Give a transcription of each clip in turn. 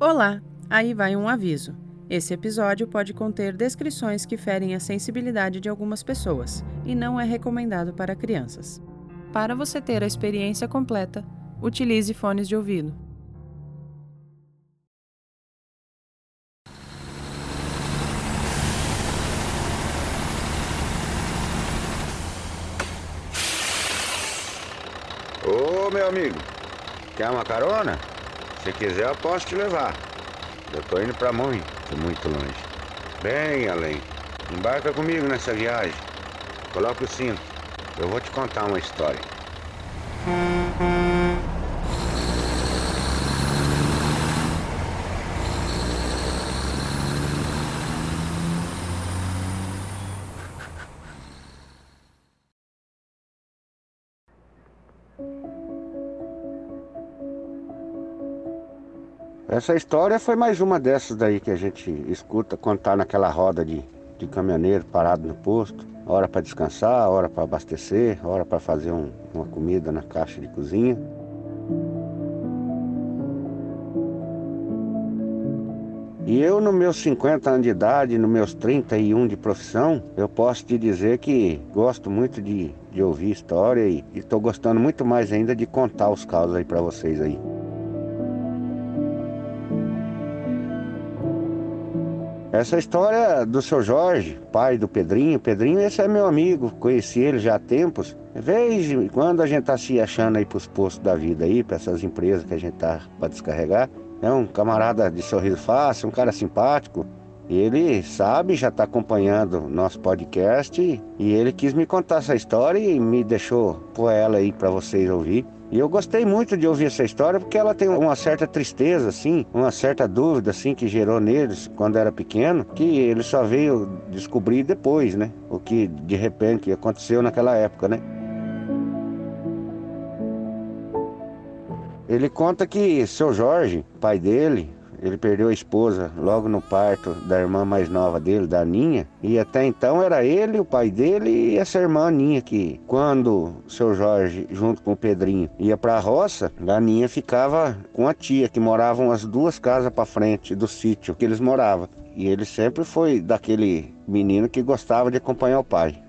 Olá, aí vai um aviso. Esse episódio pode conter descrições que ferem a sensibilidade de algumas pessoas e não é recomendado para crianças. Para você ter a experiência completa, utilize fones de ouvido. Ô meu amigo, quer uma carona? Se quiser eu posso te levar. Eu tô indo pra Mãe, muito longe. Bem além. Embarca comigo nessa viagem. Coloca o cinto. Eu vou te contar uma história. Essa história foi mais uma dessas daí que a gente escuta contar naquela roda de, de caminhoneiro parado no posto. Hora para descansar, hora para abastecer, hora para fazer um, uma comida na caixa de cozinha. E eu, nos meus 50 anos de idade, nos meus 31 de profissão, eu posso te dizer que gosto muito de, de ouvir história e estou gostando muito mais ainda de contar os casos aí para vocês aí. Essa história do seu Jorge, pai do Pedrinho, Pedrinho, esse é meu amigo, conheci ele já há tempos. Vez quando a gente tá se achando aí pros postos da vida aí, para essas empresas que a gente tá para descarregar. É um camarada de sorriso fácil, um cara simpático. Ele sabe, já está acompanhando nosso podcast e ele quis me contar essa história e me deixou pôr ela aí para vocês ouvir. E eu gostei muito de ouvir essa história porque ela tem uma certa tristeza, assim, uma certa dúvida, assim, que gerou neles quando era pequeno, que ele só veio descobrir depois, né? O que de repente aconteceu naquela época, né? Ele conta que seu Jorge, pai dele, ele perdeu a esposa logo no parto da irmã mais nova dele, da Aninha. E até então era ele, o pai dele e essa irmã Aninha, que quando o seu Jorge, junto com o Pedrinho, ia pra roça, a Aninha ficava com a tia, que moravam as duas casas para frente do sítio que eles moravam. E ele sempre foi daquele menino que gostava de acompanhar o pai.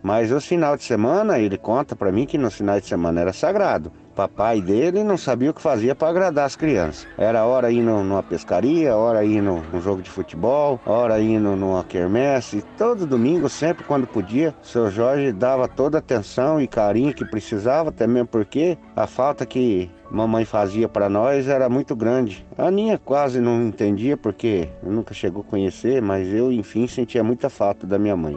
Mas os final de semana, ele conta para mim que no final de semana era sagrado papai dele não sabia o que fazia para agradar as crianças. Era hora ir numa pescaria, hora ir num, jogo de futebol, hora ir numa quermesse. Todo domingo, sempre quando podia, o seu Jorge dava toda a atenção e carinho que precisava, até mesmo porque a falta que mamãe fazia para nós era muito grande. A Aninha quase não entendia porque nunca chegou a conhecer, mas eu, enfim, sentia muita falta da minha mãe.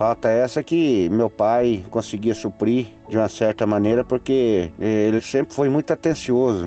Falta essa que meu pai conseguia suprir de uma certa maneira, porque ele sempre foi muito atencioso.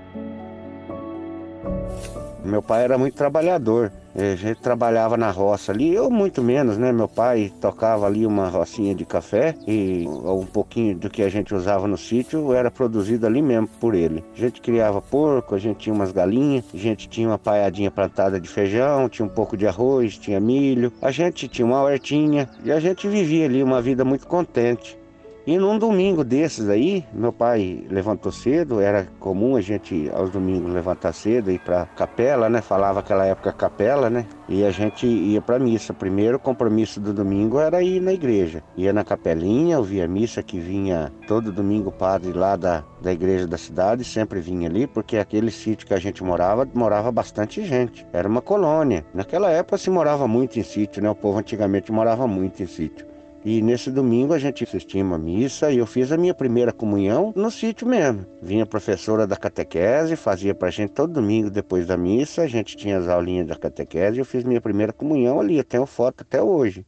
Meu pai era muito trabalhador. A gente trabalhava na roça ali, eu muito menos, né? Meu pai tocava ali uma rocinha de café e um pouquinho do que a gente usava no sítio era produzido ali mesmo por ele. A gente criava porco, a gente tinha umas galinhas, a gente tinha uma paiadinha plantada de feijão, tinha um pouco de arroz, tinha milho, a gente tinha uma hortinha e a gente vivia ali uma vida muito contente. E num domingo desses aí, meu pai levantou cedo, era comum a gente aos domingos levantar cedo e ir para capela, né? Falava aquela época capela, né? E a gente ia para missa. Primeiro compromisso do domingo era ir na igreja. Ia na capelinha, ouvia a missa que vinha todo domingo o padre lá da, da igreja da cidade, sempre vinha ali, porque aquele sítio que a gente morava, morava bastante gente. Era uma colônia. Naquela época se morava muito em sítio, né? O povo antigamente morava muito em sítio. E nesse domingo a gente assistia uma missa e eu fiz a minha primeira comunhão no sítio mesmo. Vinha a professora da catequese, fazia pra gente todo domingo depois da missa, a gente tinha as aulinhas da catequese e eu fiz minha primeira comunhão ali, eu tenho foto até hoje.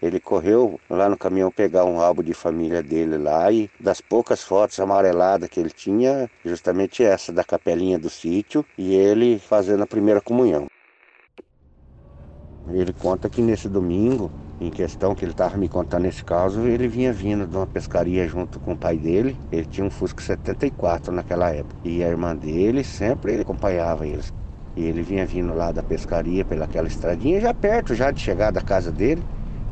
Ele correu lá no caminhão pegar um álbum de família dele lá e das poucas fotos amareladas que ele tinha, justamente essa da capelinha do sítio e ele fazendo a primeira comunhão. Ele conta que nesse domingo, em questão que ele estava me contando esse caso, ele vinha vindo de uma pescaria junto com o pai dele. Ele tinha um Fusca 74 naquela época. E a irmã dele sempre ele acompanhava eles. E ele vinha vindo lá da pescaria pelaquela estradinha, já perto já de chegar da casa dele.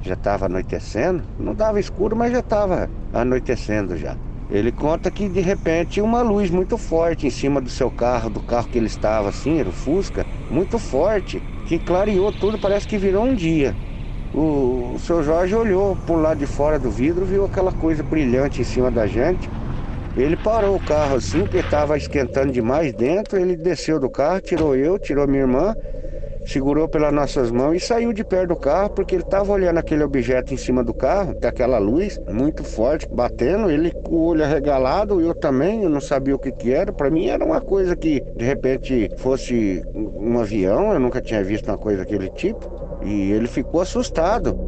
Já estava anoitecendo. Não dava escuro, mas já estava anoitecendo já. Ele conta que de repente uma luz muito forte em cima do seu carro, do carro que ele estava assim, era o Fusca, muito forte, que clareou tudo, parece que virou um dia. O, o seu Jorge olhou por lado de fora do vidro, viu aquela coisa brilhante em cima da gente. Ele parou o carro assim, porque estava esquentando demais dentro. Ele desceu do carro, tirou eu, tirou minha irmã segurou pelas nossas mãos e saiu de perto do carro porque ele estava olhando aquele objeto em cima do carro, aquela luz muito forte batendo, ele com o olho arregalado, eu também, eu não sabia o que que era. Para mim era uma coisa que de repente fosse um avião, eu nunca tinha visto uma coisa daquele tipo. E ele ficou assustado.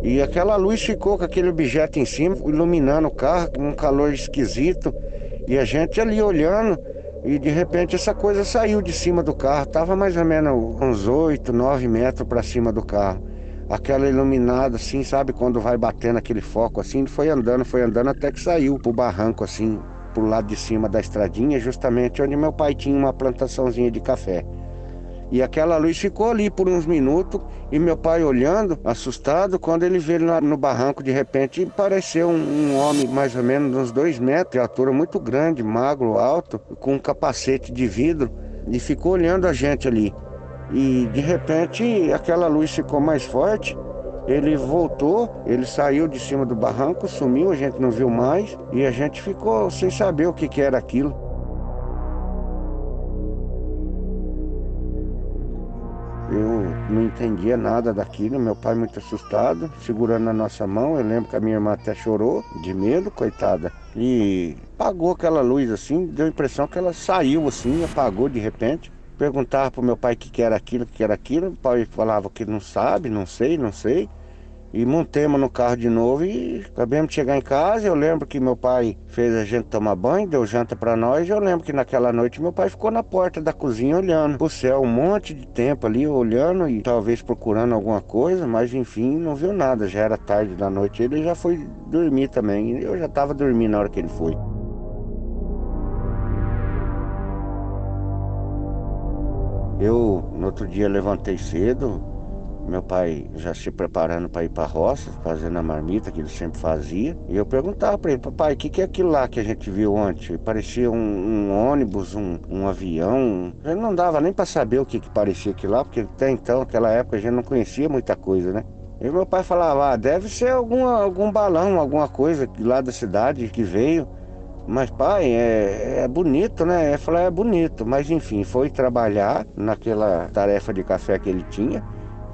E aquela luz ficou com aquele objeto em cima, iluminando o carro, com um calor esquisito. E a gente ali olhando, e de repente essa coisa saiu de cima do carro, tava mais ou menos uns 8, 9 metros para cima do carro. Aquela iluminada assim, sabe, quando vai batendo aquele foco assim, foi andando, foi andando até que saiu pro barranco assim, pro lado de cima da estradinha, justamente onde meu pai tinha uma plantaçãozinha de café. E aquela luz ficou ali por uns minutos e meu pai olhando, assustado, quando ele lá no barranco, de repente pareceu um, um, homem mais ou menos uns dois metros de altura, muito grande, magro, alto, com um capacete de vidro e ficou olhando a gente ali. E de repente aquela luz ficou mais forte. Ele voltou, ele saiu de cima do barranco, sumiu, a gente não viu mais e a gente ficou sem saber o que, que era aquilo. Eu não entendia nada daquilo, meu pai muito assustado, segurando a nossa mão. Eu lembro que a minha irmã até chorou de medo, coitada. E apagou aquela luz assim, deu a impressão que ela saiu assim, apagou de repente. Perguntava pro meu pai o que, que era aquilo, o que era aquilo. O pai falava que não sabe, não sei, não sei. E montemos no carro de novo e acabamos de chegar em casa. Eu lembro que meu pai fez a gente tomar banho, deu janta para nós. Eu lembro que naquela noite meu pai ficou na porta da cozinha olhando pro céu um monte de tempo ali, olhando e talvez procurando alguma coisa, mas enfim, não viu nada. Já era tarde da noite, ele já foi dormir também. Eu já estava dormindo na hora que ele foi. Eu, no outro dia, levantei cedo, meu pai já se preparando para ir para a roça, fazendo a marmita que ele sempre fazia. E eu perguntava para ele, papai, o que, que é aquilo lá que a gente viu ontem? Parecia um, um ônibus, um, um avião. Ele não dava nem para saber o que, que parecia aquilo lá, porque até então, naquela época, a gente não conhecia muita coisa, né? E meu pai falava, ah, deve ser algum, algum balão, alguma coisa lá da cidade que veio. Mas, pai, é, é bonito, né? Eu falei, é bonito. Mas, enfim, foi trabalhar naquela tarefa de café que ele tinha.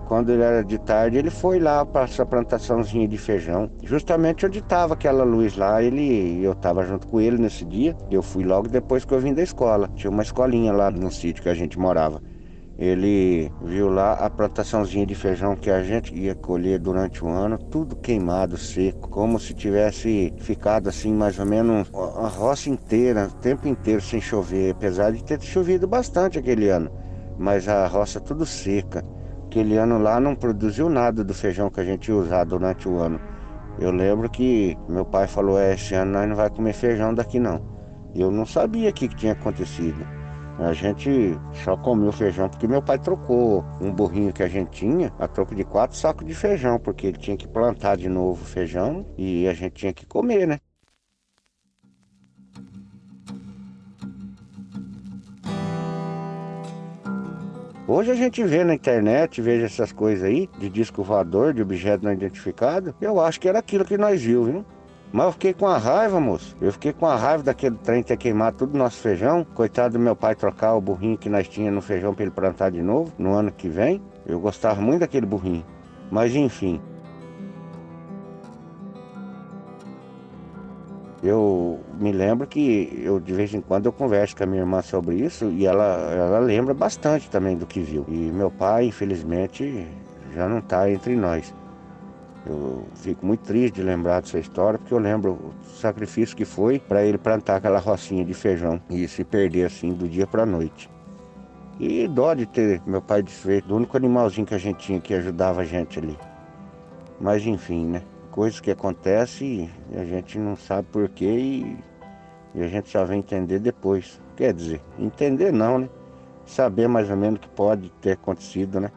Quando ele era de tarde, ele foi lá para essa plantaçãozinha de feijão, justamente onde estava aquela luz lá. Ele, eu estava junto com ele nesse dia. Eu fui logo depois que eu vim da escola. Tinha uma escolinha lá no sítio que a gente morava. Ele viu lá a plantaçãozinha de feijão que a gente ia colher durante o ano, tudo queimado, seco, como se tivesse ficado assim mais ou menos a roça inteira, o tempo inteiro sem chover, apesar de ter chovido bastante aquele ano, mas a roça tudo seca. Aquele ano lá não produziu nada do feijão que a gente ia usar durante o ano. Eu lembro que meu pai falou: é, esse ano nós não vai comer feijão daqui não. Eu não sabia o que, que tinha acontecido. A gente só comeu feijão porque meu pai trocou um burrinho que a gente tinha a troco de quatro sacos de feijão, porque ele tinha que plantar de novo feijão e a gente tinha que comer, né? Hoje a gente vê na internet, veja essas coisas aí, de disco voador, de objeto não identificado. Eu acho que era aquilo que nós viu, viu? Mas eu fiquei com a raiva, moço. Eu fiquei com a raiva daquele trem ter queimado tudo nosso feijão. Coitado do meu pai trocar o burrinho que nós tínhamos no feijão para ele plantar de novo no ano que vem. Eu gostava muito daquele burrinho. Mas enfim, Eu me lembro que eu de vez em quando eu converso com a minha irmã sobre isso e ela, ela lembra bastante também do que viu. E meu pai, infelizmente, já não está entre nós. Eu fico muito triste de lembrar dessa história porque eu lembro o sacrifício que foi para ele plantar aquela rocinha de feijão e se perder assim do dia para a noite. E dó de ter meu pai desfeito do único animalzinho que a gente tinha que ajudava a gente ali. Mas enfim, né? coisas que acontecem e a gente não sabe porquê e, e a gente só vai entender depois. Quer dizer, entender não, né? Saber mais ou menos o que pode ter acontecido, né?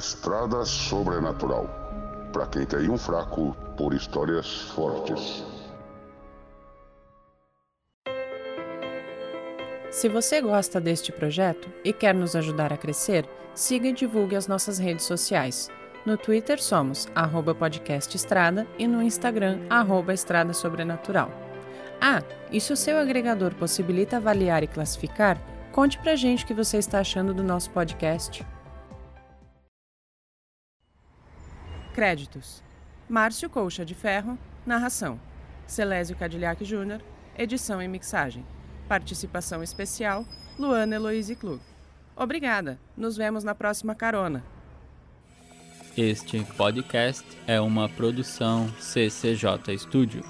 Estrada Sobrenatural. Para quem tem um fraco por histórias fortes. Se você gosta deste projeto e quer nos ajudar a crescer, siga e divulgue as nossas redes sociais. No Twitter somos arroba podcast Estrada e no Instagram arroba Estrada Sobrenatural. Ah, e se o seu agregador possibilita avaliar e classificar, conte pra gente o que você está achando do nosso podcast. Créditos: Márcio Colcha de Ferro, narração. Celésio Cadillac Júnior, edição e mixagem. Participação especial: Luana Eloise Klug. Obrigada. Nos vemos na próxima carona. Este podcast é uma produção CCJ Studio.